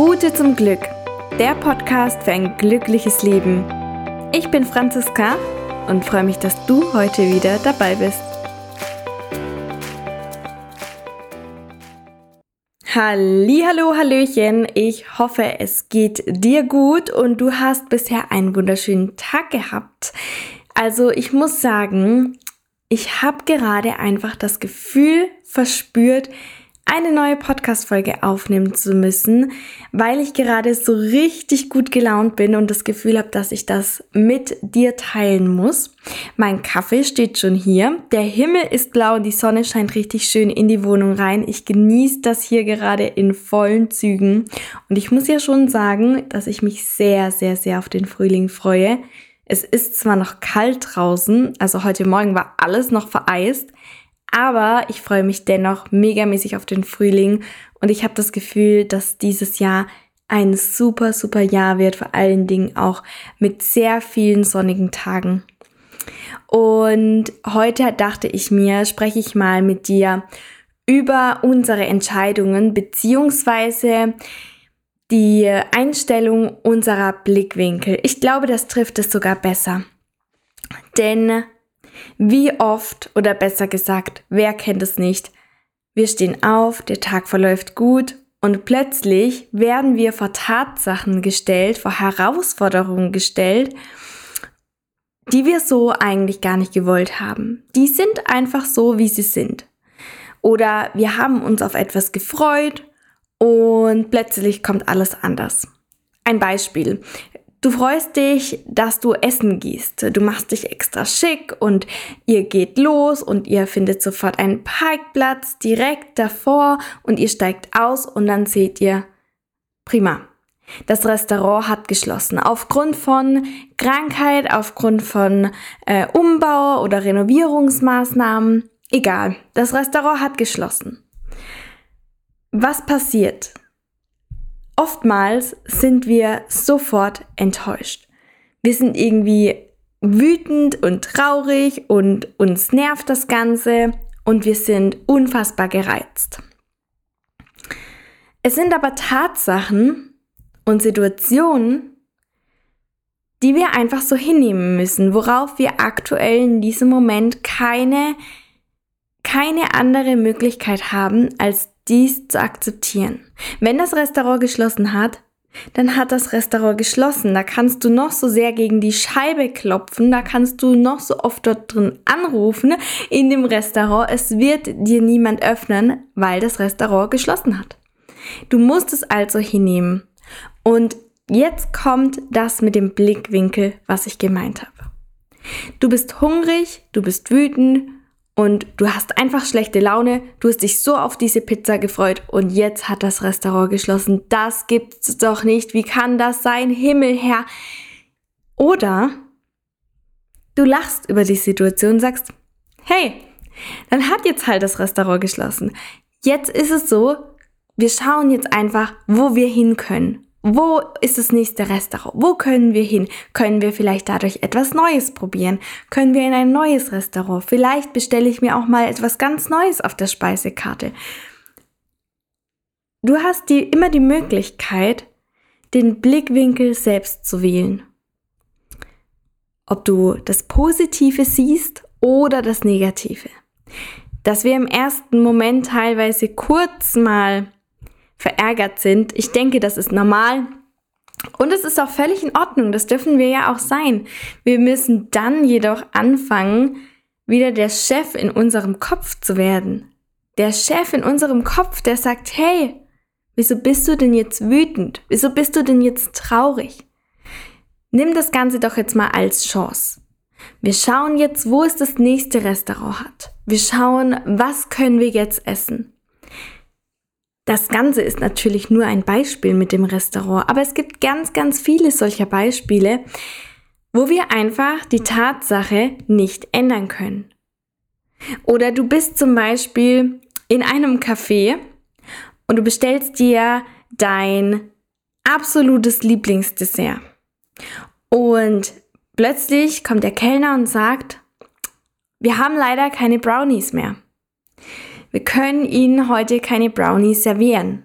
Route zum Glück, der Podcast für ein glückliches Leben. Ich bin Franziska und freue mich, dass du heute wieder dabei bist. Hallo, Hallöchen. Ich hoffe, es geht dir gut und du hast bisher einen wunderschönen Tag gehabt. Also, ich muss sagen, ich habe gerade einfach das Gefühl verspürt, eine neue Podcast-Folge aufnehmen zu müssen, weil ich gerade so richtig gut gelaunt bin und das Gefühl habe, dass ich das mit dir teilen muss. Mein Kaffee steht schon hier. Der Himmel ist blau und die Sonne scheint richtig schön in die Wohnung rein. Ich genieße das hier gerade in vollen Zügen. Und ich muss ja schon sagen, dass ich mich sehr, sehr, sehr auf den Frühling freue. Es ist zwar noch kalt draußen, also heute Morgen war alles noch vereist, aber ich freue mich dennoch megamäßig auf den Frühling und ich habe das Gefühl, dass dieses Jahr ein super, super Jahr wird, vor allen Dingen auch mit sehr vielen sonnigen Tagen. Und heute dachte ich mir, spreche ich mal mit dir über unsere Entscheidungen beziehungsweise die Einstellung unserer Blickwinkel. Ich glaube, das trifft es sogar besser. Denn wie oft oder besser gesagt, wer kennt es nicht? Wir stehen auf, der Tag verläuft gut und plötzlich werden wir vor Tatsachen gestellt, vor Herausforderungen gestellt, die wir so eigentlich gar nicht gewollt haben. Die sind einfach so, wie sie sind. Oder wir haben uns auf etwas gefreut und plötzlich kommt alles anders. Ein Beispiel. Du freust dich, dass du Essen gehst. Du machst dich extra schick und ihr geht los und ihr findet sofort einen Parkplatz direkt davor und ihr steigt aus und dann seht ihr, prima. Das Restaurant hat geschlossen. Aufgrund von Krankheit, aufgrund von äh, Umbau oder Renovierungsmaßnahmen. Egal, das Restaurant hat geschlossen. Was passiert? Oftmals sind wir sofort enttäuscht. Wir sind irgendwie wütend und traurig und uns nervt das Ganze und wir sind unfassbar gereizt. Es sind aber Tatsachen und Situationen, die wir einfach so hinnehmen müssen, worauf wir aktuell in diesem Moment keine, keine andere Möglichkeit haben, als dies zu akzeptieren. Wenn das Restaurant geschlossen hat, dann hat das Restaurant geschlossen. Da kannst du noch so sehr gegen die Scheibe klopfen, da kannst du noch so oft dort drin anrufen in dem Restaurant. Es wird dir niemand öffnen, weil das Restaurant geschlossen hat. Du musst es also hinnehmen. Und jetzt kommt das mit dem Blickwinkel, was ich gemeint habe. Du bist hungrig, du bist wütend, und du hast einfach schlechte Laune, du hast dich so auf diese Pizza gefreut und jetzt hat das Restaurant geschlossen. Das gibt's doch nicht. Wie kann das sein? Himmelherr. Oder du lachst über die Situation und sagst, hey, dann hat jetzt halt das Restaurant geschlossen. Jetzt ist es so, wir schauen jetzt einfach, wo wir hin können. Wo ist das nächste Restaurant? Wo können wir hin? Können wir vielleicht dadurch etwas Neues probieren? Können wir in ein neues Restaurant? Vielleicht bestelle ich mir auch mal etwas ganz Neues auf der Speisekarte. Du hast die, immer die Möglichkeit, den Blickwinkel selbst zu wählen. Ob du das Positive siehst oder das Negative. Dass wir im ersten Moment teilweise kurz mal verärgert sind. Ich denke, das ist normal. Und es ist auch völlig in Ordnung. Das dürfen wir ja auch sein. Wir müssen dann jedoch anfangen, wieder der Chef in unserem Kopf zu werden. Der Chef in unserem Kopf, der sagt, hey, wieso bist du denn jetzt wütend? Wieso bist du denn jetzt traurig? Nimm das Ganze doch jetzt mal als Chance. Wir schauen jetzt, wo es das nächste Restaurant hat. Wir schauen, was können wir jetzt essen. Das Ganze ist natürlich nur ein Beispiel mit dem Restaurant, aber es gibt ganz, ganz viele solcher Beispiele, wo wir einfach die Tatsache nicht ändern können. Oder du bist zum Beispiel in einem Café und du bestellst dir dein absolutes Lieblingsdessert. Und plötzlich kommt der Kellner und sagt, wir haben leider keine Brownies mehr. Wir können Ihnen heute keine Brownies servieren.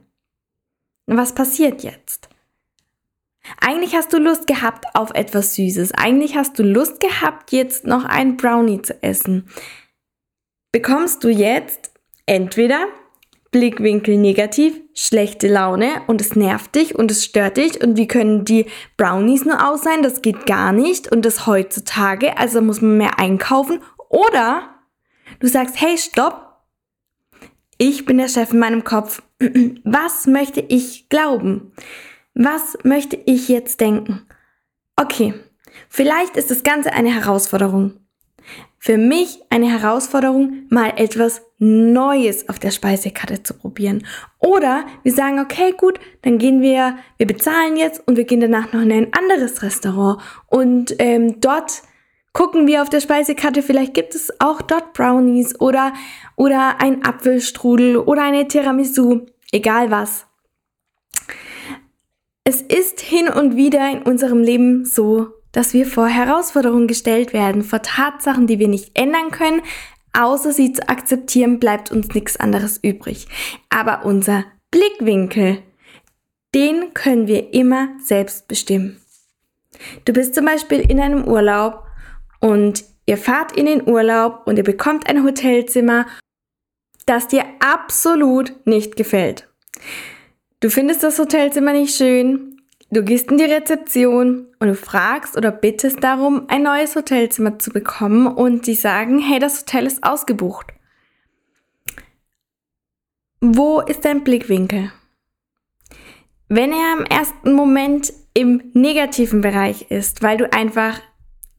Was passiert jetzt? Eigentlich hast du Lust gehabt auf etwas Süßes. Eigentlich hast du Lust gehabt, jetzt noch ein Brownie zu essen. Bekommst du jetzt entweder Blickwinkel negativ, schlechte Laune und es nervt dich und es stört dich und wie können die Brownies nur aus sein? Das geht gar nicht und das heutzutage, also muss man mehr einkaufen. Oder du sagst, hey, stopp, ich bin der Chef in meinem Kopf. Was möchte ich glauben? Was möchte ich jetzt denken? Okay, vielleicht ist das Ganze eine Herausforderung. Für mich eine Herausforderung, mal etwas Neues auf der Speisekarte zu probieren. Oder wir sagen, okay, gut, dann gehen wir, wir bezahlen jetzt und wir gehen danach noch in ein anderes Restaurant und ähm, dort gucken wir auf der Speisekarte, vielleicht gibt es auch dort Brownies oder, oder ein Apfelstrudel oder eine Tiramisu, egal was. Es ist hin und wieder in unserem Leben so, dass wir vor Herausforderungen gestellt werden, vor Tatsachen, die wir nicht ändern können, außer sie zu akzeptieren, bleibt uns nichts anderes übrig. Aber unser Blickwinkel, den können wir immer selbst bestimmen. Du bist zum Beispiel in einem Urlaub und ihr fahrt in den Urlaub und ihr bekommt ein Hotelzimmer, das dir absolut nicht gefällt. Du findest das Hotelzimmer nicht schön, du gehst in die Rezeption und du fragst oder bittest darum, ein neues Hotelzimmer zu bekommen und die sagen, hey, das Hotel ist ausgebucht. Wo ist dein Blickwinkel? Wenn er im ersten Moment im negativen Bereich ist, weil du einfach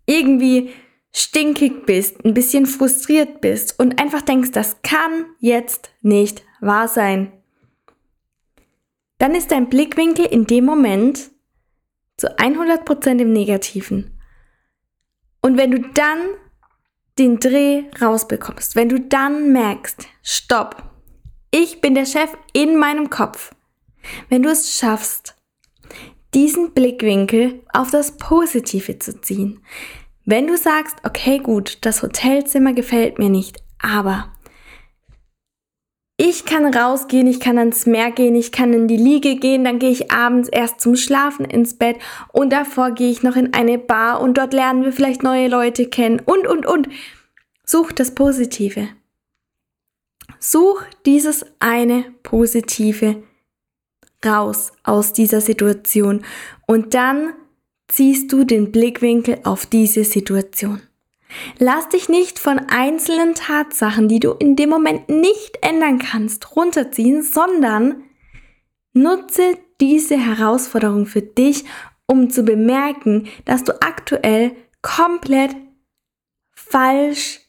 irgendwie stinkig bist, ein bisschen frustriert bist und einfach denkst, das kann jetzt nicht wahr sein, dann ist dein Blickwinkel in dem Moment zu 100% im Negativen. Und wenn du dann den Dreh rausbekommst, wenn du dann merkst, stopp, ich bin der Chef in meinem Kopf, wenn du es schaffst, diesen Blickwinkel auf das Positive zu ziehen, wenn du sagst, okay gut, das Hotelzimmer gefällt mir nicht, aber ich kann rausgehen, ich kann ans Meer gehen, ich kann in die Liege gehen, dann gehe ich abends erst zum Schlafen ins Bett und davor gehe ich noch in eine Bar und dort lernen wir vielleicht neue Leute kennen und, und, und. Such das Positive. Such dieses eine Positive raus aus dieser Situation und dann ziehst du den Blickwinkel auf diese Situation. Lass dich nicht von einzelnen Tatsachen, die du in dem Moment nicht ändern kannst, runterziehen, sondern nutze diese Herausforderung für dich, um zu bemerken, dass du aktuell komplett falsch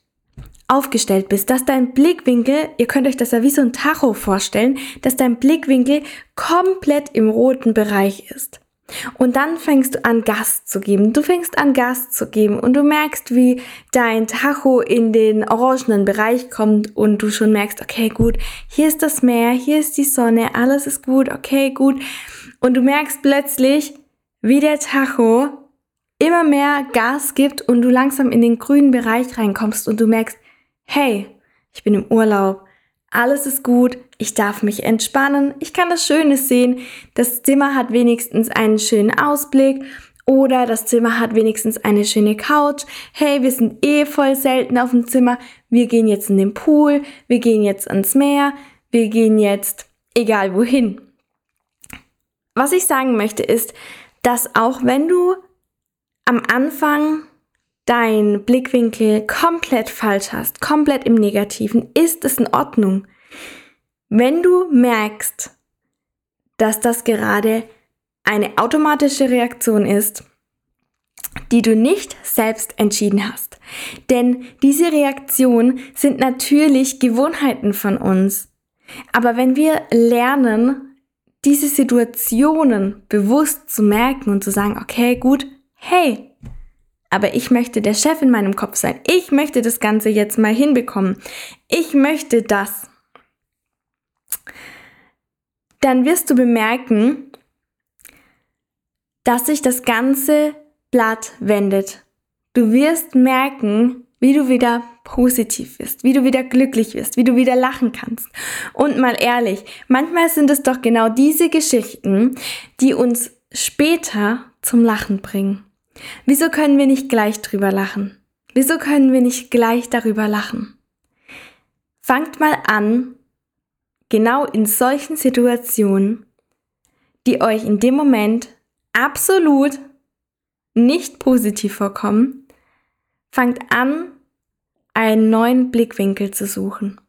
aufgestellt bist, dass dein Blickwinkel, ihr könnt euch das ja wie so ein Tacho vorstellen, dass dein Blickwinkel komplett im roten Bereich ist. Und dann fängst du an, Gas zu geben. Du fängst an, Gas zu geben und du merkst, wie dein Tacho in den orangenen Bereich kommt und du schon merkst, okay, gut, hier ist das Meer, hier ist die Sonne, alles ist gut, okay, gut. Und du merkst plötzlich, wie der Tacho immer mehr Gas gibt und du langsam in den grünen Bereich reinkommst und du merkst, hey, ich bin im Urlaub, alles ist gut, ich darf mich entspannen, ich kann das Schöne sehen, das Zimmer hat wenigstens einen schönen Ausblick oder das Zimmer hat wenigstens eine schöne Couch. Hey, wir sind eh voll selten auf dem Zimmer. Wir gehen jetzt in den Pool, wir gehen jetzt ans Meer, wir gehen jetzt egal wohin. Was ich sagen möchte ist, dass auch wenn du am Anfang dein Blickwinkel komplett falsch hast, komplett im Negativen, ist es in Ordnung. Wenn du merkst, dass das gerade eine automatische Reaktion ist, die du nicht selbst entschieden hast. Denn diese Reaktionen sind natürlich Gewohnheiten von uns. Aber wenn wir lernen, diese Situationen bewusst zu merken und zu sagen, okay, gut, hey, aber ich möchte der Chef in meinem Kopf sein. Ich möchte das Ganze jetzt mal hinbekommen. Ich möchte das. Dann wirst du bemerken, dass sich das ganze Blatt wendet. Du wirst merken, wie du wieder positiv wirst, wie du wieder glücklich wirst, wie du wieder lachen kannst. Und mal ehrlich, manchmal sind es doch genau diese Geschichten, die uns später zum Lachen bringen. Wieso können wir nicht gleich drüber lachen? Wieso können wir nicht gleich darüber lachen? Fangt mal an, genau in solchen Situationen, die euch in dem Moment absolut nicht positiv vorkommen, fangt an, einen neuen Blickwinkel zu suchen.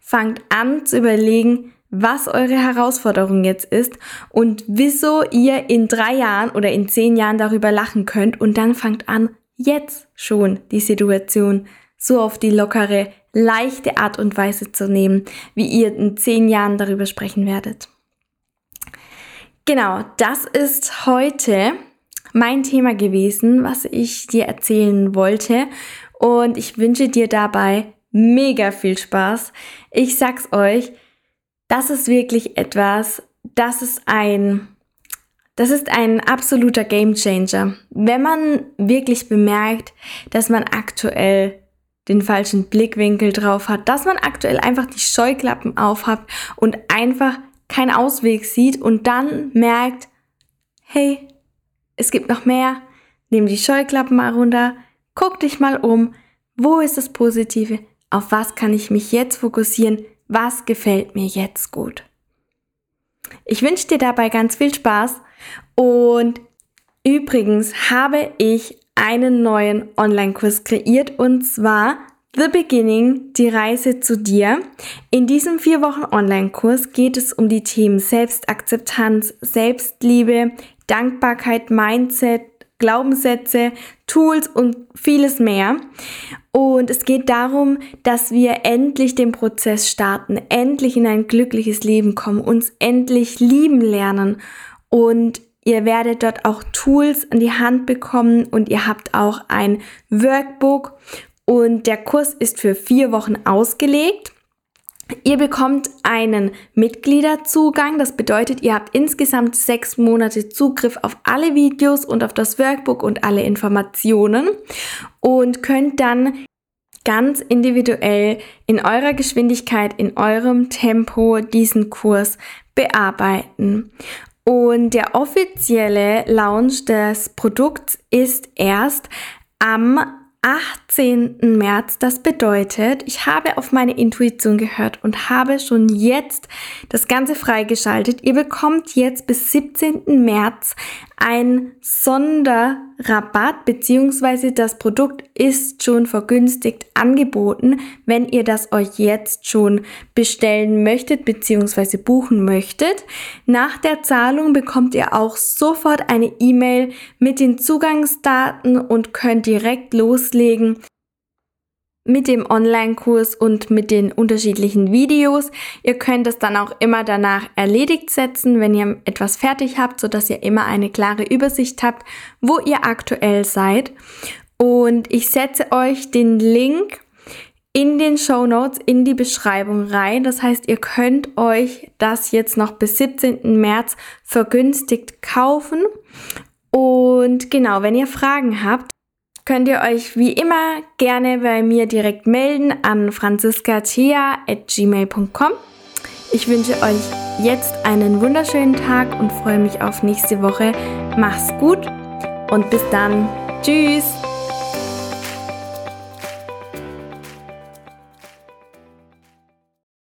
Fangt an zu überlegen, was eure Herausforderung jetzt ist und wieso ihr in drei Jahren oder in zehn Jahren darüber lachen könnt und dann fangt an, jetzt schon die Situation so auf die lockere, leichte Art und Weise zu nehmen, wie ihr in zehn Jahren darüber sprechen werdet. Genau, das ist heute mein Thema gewesen, was ich dir erzählen wollte. Und ich wünsche dir dabei mega viel Spaß. Ich sag's euch, das ist wirklich etwas, das ist ein, das ist ein absoluter Gamechanger. Wenn man wirklich bemerkt, dass man aktuell den falschen Blickwinkel drauf hat, dass man aktuell einfach die Scheuklappen aufhat und einfach keinen Ausweg sieht und dann merkt, hey, es gibt noch mehr, nimm die Scheuklappen mal runter, guck dich mal um, wo ist das Positive, auf was kann ich mich jetzt fokussieren, was gefällt mir jetzt gut. Ich wünsche dir dabei ganz viel Spaß und übrigens habe ich einen neuen Online-Kurs kreiert und zwar The Beginning, die Reise zu dir. In diesem vier Wochen Online-Kurs geht es um die Themen Selbstakzeptanz, Selbstliebe, Dankbarkeit, Mindset, Glaubenssätze, Tools und vieles mehr. Und es geht darum, dass wir endlich den Prozess starten, endlich in ein glückliches Leben kommen, uns endlich lieben lernen. Und ihr werdet dort auch Tools an die Hand bekommen und ihr habt auch ein Workbook. Und der Kurs ist für vier Wochen ausgelegt. Ihr bekommt einen Mitgliederzugang. Das bedeutet, ihr habt insgesamt sechs Monate Zugriff auf alle Videos und auf das Workbook und alle Informationen und könnt dann ganz individuell in eurer Geschwindigkeit, in eurem Tempo diesen Kurs bearbeiten. Und der offizielle Launch des Produkts ist erst am 18. März. Das bedeutet, ich habe auf meine Intuition gehört und habe schon jetzt das Ganze freigeschaltet. Ihr bekommt jetzt bis 17. März ein Sonderrabatt beziehungsweise das Produkt ist schon vergünstigt angeboten, wenn ihr das euch jetzt schon bestellen möchtet beziehungsweise buchen möchtet. Nach der Zahlung bekommt ihr auch sofort eine E-Mail mit den Zugangsdaten und könnt direkt loslegen mit dem Online-Kurs und mit den unterschiedlichen Videos. Ihr könnt es dann auch immer danach erledigt setzen, wenn ihr etwas fertig habt, sodass ihr immer eine klare Übersicht habt, wo ihr aktuell seid. Und ich setze euch den Link in den Show Notes in die Beschreibung rein. Das heißt, ihr könnt euch das jetzt noch bis 17. März vergünstigt kaufen. Und genau, wenn ihr Fragen habt, könnt ihr euch wie immer gerne bei mir direkt melden an franziskathea.gmail.com. Ich wünsche euch jetzt einen wunderschönen Tag und freue mich auf nächste Woche. Mach's gut und bis dann. Tschüss.